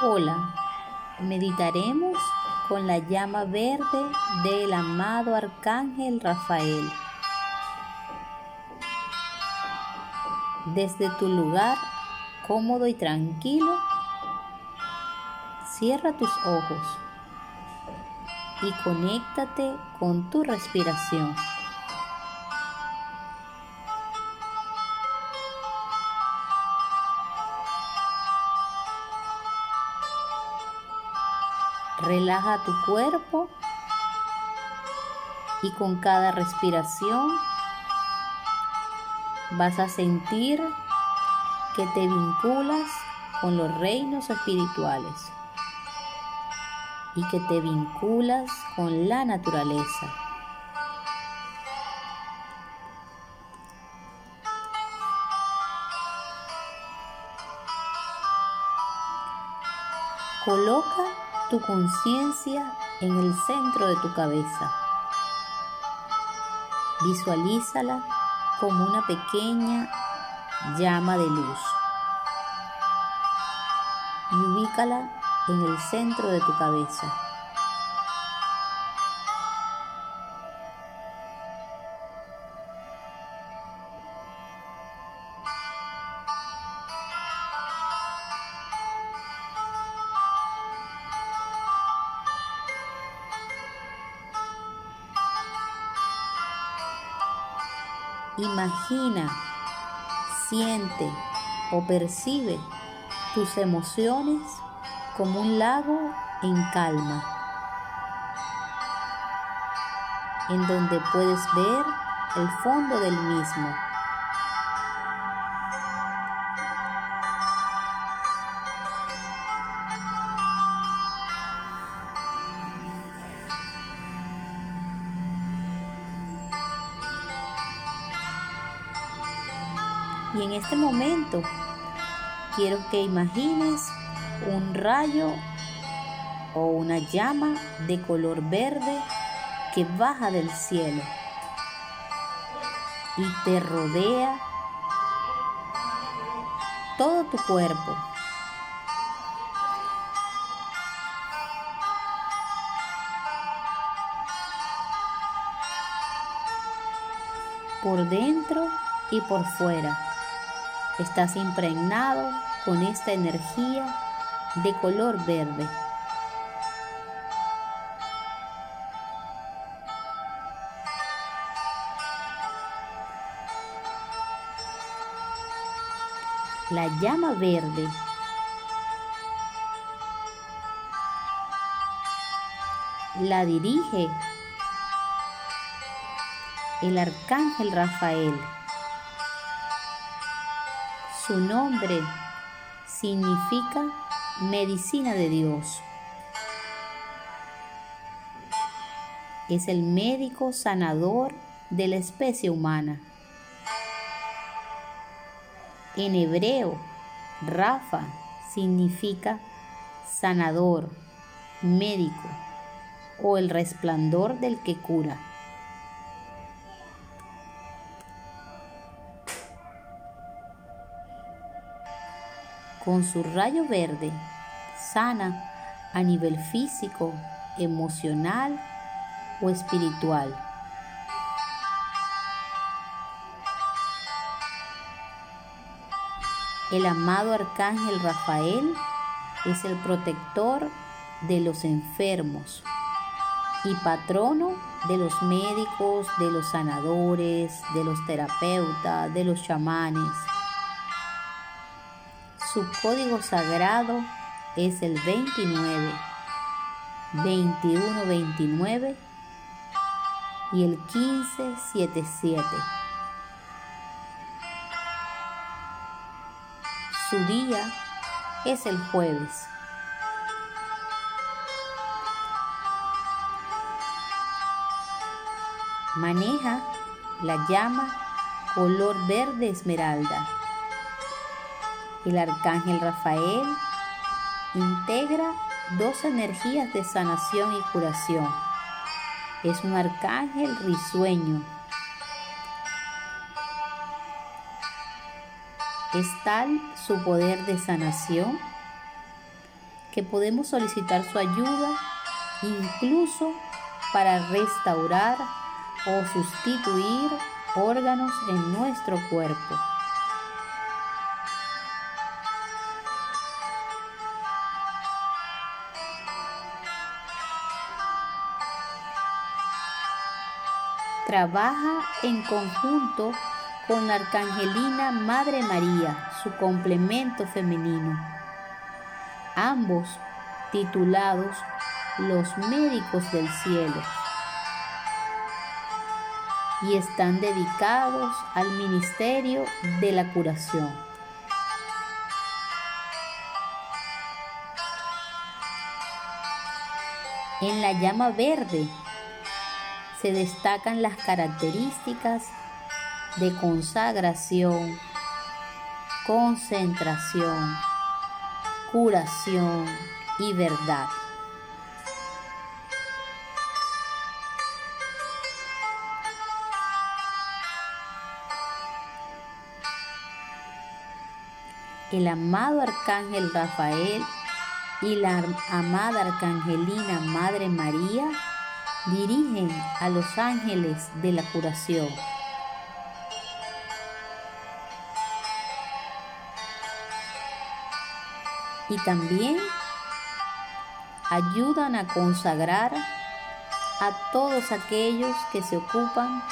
Hola, meditaremos con la llama verde del amado Arcángel Rafael. Desde tu lugar cómodo y tranquilo, cierra tus ojos y conéctate con tu respiración. Relaja tu cuerpo y con cada respiración vas a sentir que te vinculas con los reinos espirituales y que te vinculas con la naturaleza. Coloca tu conciencia en el centro de tu cabeza. Visualízala como una pequeña llama de luz y ubícala en el centro de tu cabeza. Imagina, siente o percibe tus emociones como un lago en calma, en donde puedes ver el fondo del mismo. En este momento quiero que imagines un rayo o una llama de color verde que baja del cielo y te rodea todo tu cuerpo. Por dentro y por fuera. Estás impregnado con esta energía de color verde. La llama verde la dirige el arcángel Rafael. Su nombre significa medicina de Dios. Es el médico sanador de la especie humana. En hebreo, Rafa significa sanador, médico o el resplandor del que cura. Con su rayo verde, sana a nivel físico, emocional o espiritual. El amado arcángel Rafael es el protector de los enfermos y patrono de los médicos, de los sanadores, de los terapeutas, de los chamanes. Su código sagrado es el 29, 21, 29 y el 15, 77. Su día es el jueves. Maneja la llama color verde esmeralda el arcángel Rafael integra dos energías de sanación y curación. Es un arcángel risueño. Es tal su poder de sanación que podemos solicitar su ayuda incluso para restaurar o sustituir órganos en nuestro cuerpo. Trabaja en conjunto con la Arcangelina Madre María, su complemento femenino. Ambos titulados Los Médicos del Cielo y están dedicados al ministerio de la curación. En la llama verde se destacan las características de consagración, concentración, curación y verdad. El amado arcángel Rafael y la amada arcangelina Madre María dirigen a los ángeles de la curación. Y también ayudan a consagrar a todos aquellos que se ocupan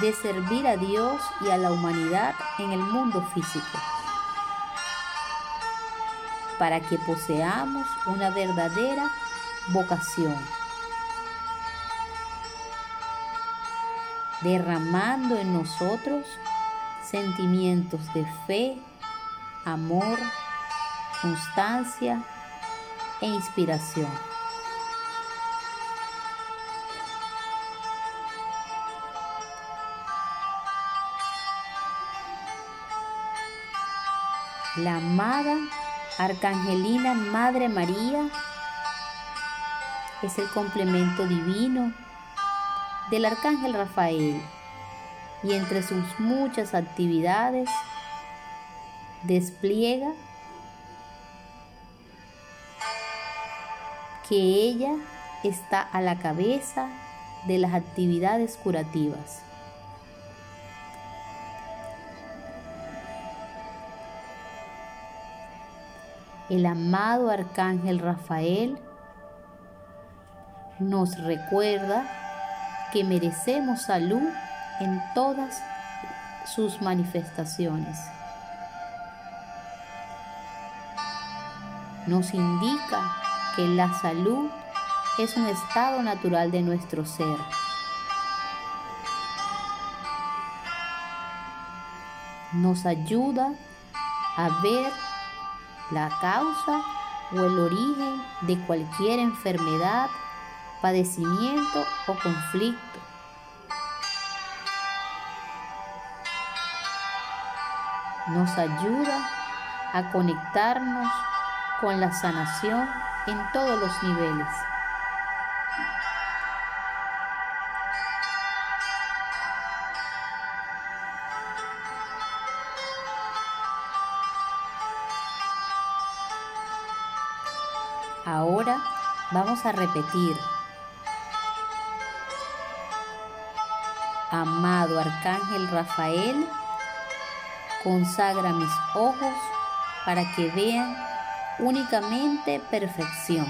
de servir a Dios y a la humanidad en el mundo físico, para que poseamos una verdadera vocación. Derramando en nosotros sentimientos de fe, amor, constancia e inspiración. La amada Arcangelina Madre María es el complemento divino del Arcángel Rafael y entre sus muchas actividades despliega que ella está a la cabeza de las actividades curativas. El amado Arcángel Rafael nos recuerda que merecemos salud en todas sus manifestaciones. Nos indica que la salud es un estado natural de nuestro ser. Nos ayuda a ver la causa o el origen de cualquier enfermedad padecimiento o conflicto. Nos ayuda a conectarnos con la sanación en todos los niveles. Ahora vamos a repetir Amado Arcángel Rafael, consagra mis ojos para que vean únicamente perfección.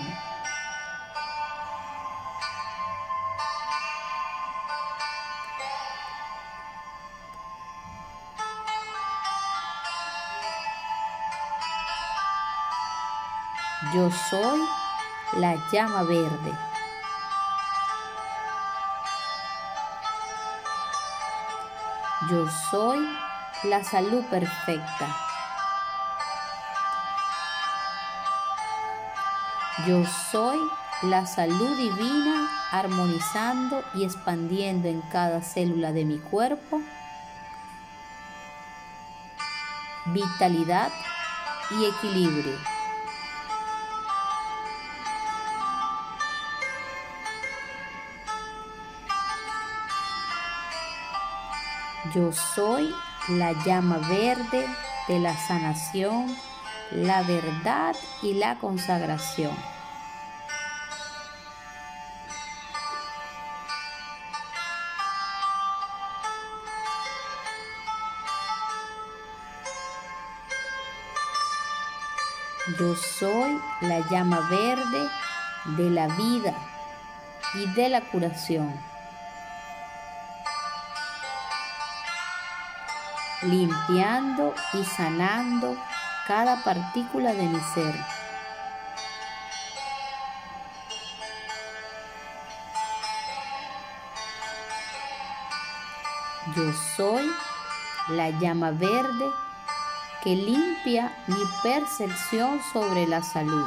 Yo soy la llama verde. Yo soy la salud perfecta. Yo soy la salud divina armonizando y expandiendo en cada célula de mi cuerpo vitalidad y equilibrio. Yo soy la llama verde de la sanación la verdad y la consagración. Yo soy la llama verde de la vida y de la curación. Limpiando y sanando cada partícula de mi ser. Yo soy la llama verde que limpia mi percepción sobre la salud.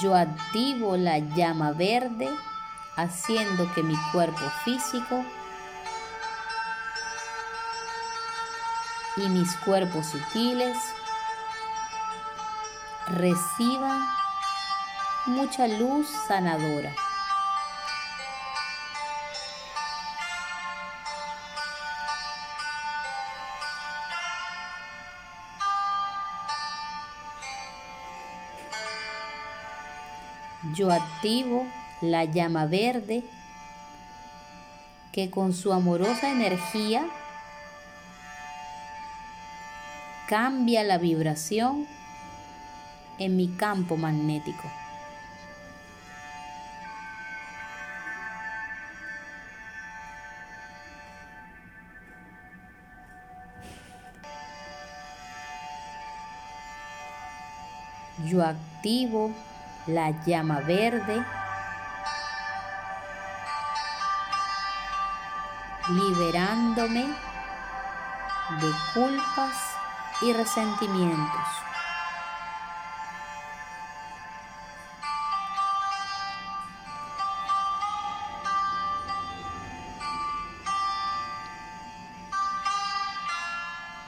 Yo activo la llama verde haciendo que mi cuerpo físico y mis cuerpos sutiles reciban mucha luz sanadora. Yo activo la llama verde que con su amorosa energía cambia la vibración en mi campo magnético. Yo activo la llama verde liberándome de culpas y resentimientos.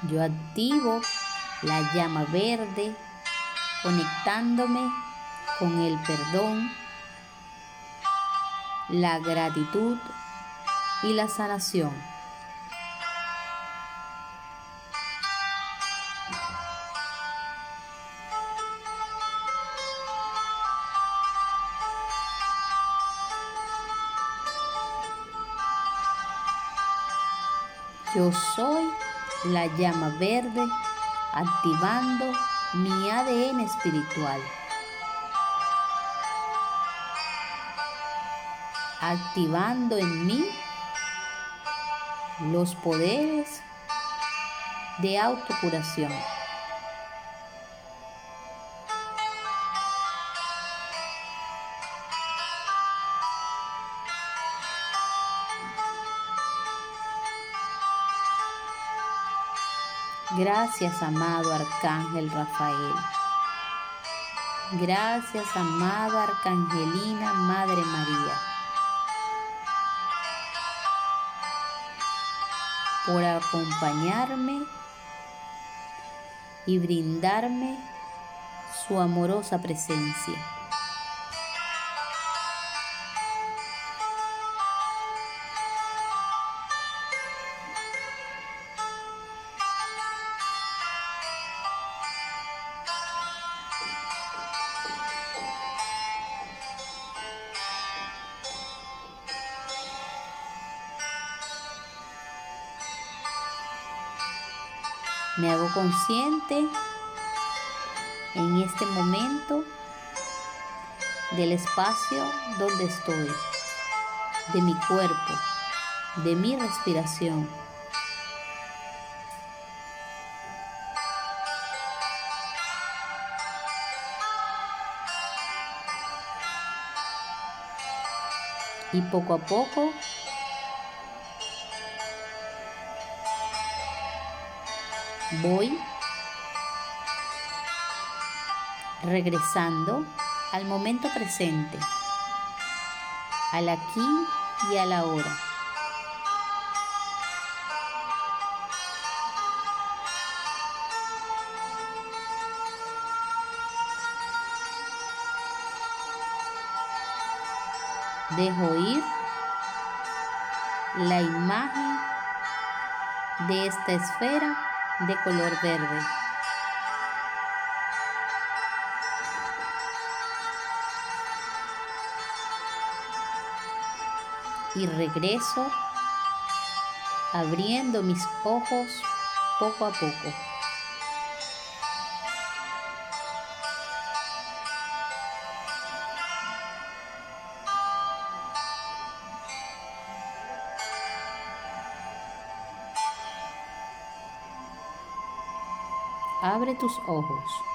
Yo activo la llama verde conectándome con el perdón, la gratitud y la sanación. Yo soy la llama verde activando mi ADN espiritual. Activando en mí los poderes de autocuración. Gracias, amado Arcángel Rafael. Gracias, amada Arcangelina Madre María, por acompañarme y brindarme su amorosa presencia. Me hago consciente en este momento del espacio donde estoy, de mi cuerpo, de mi respiración. Y poco a poco Voy regresando al momento presente, al aquí y a la hora. Dejo ir la imagen de esta esfera de color verde. Y regreso abriendo mis ojos poco a poco. Abre tus ojos.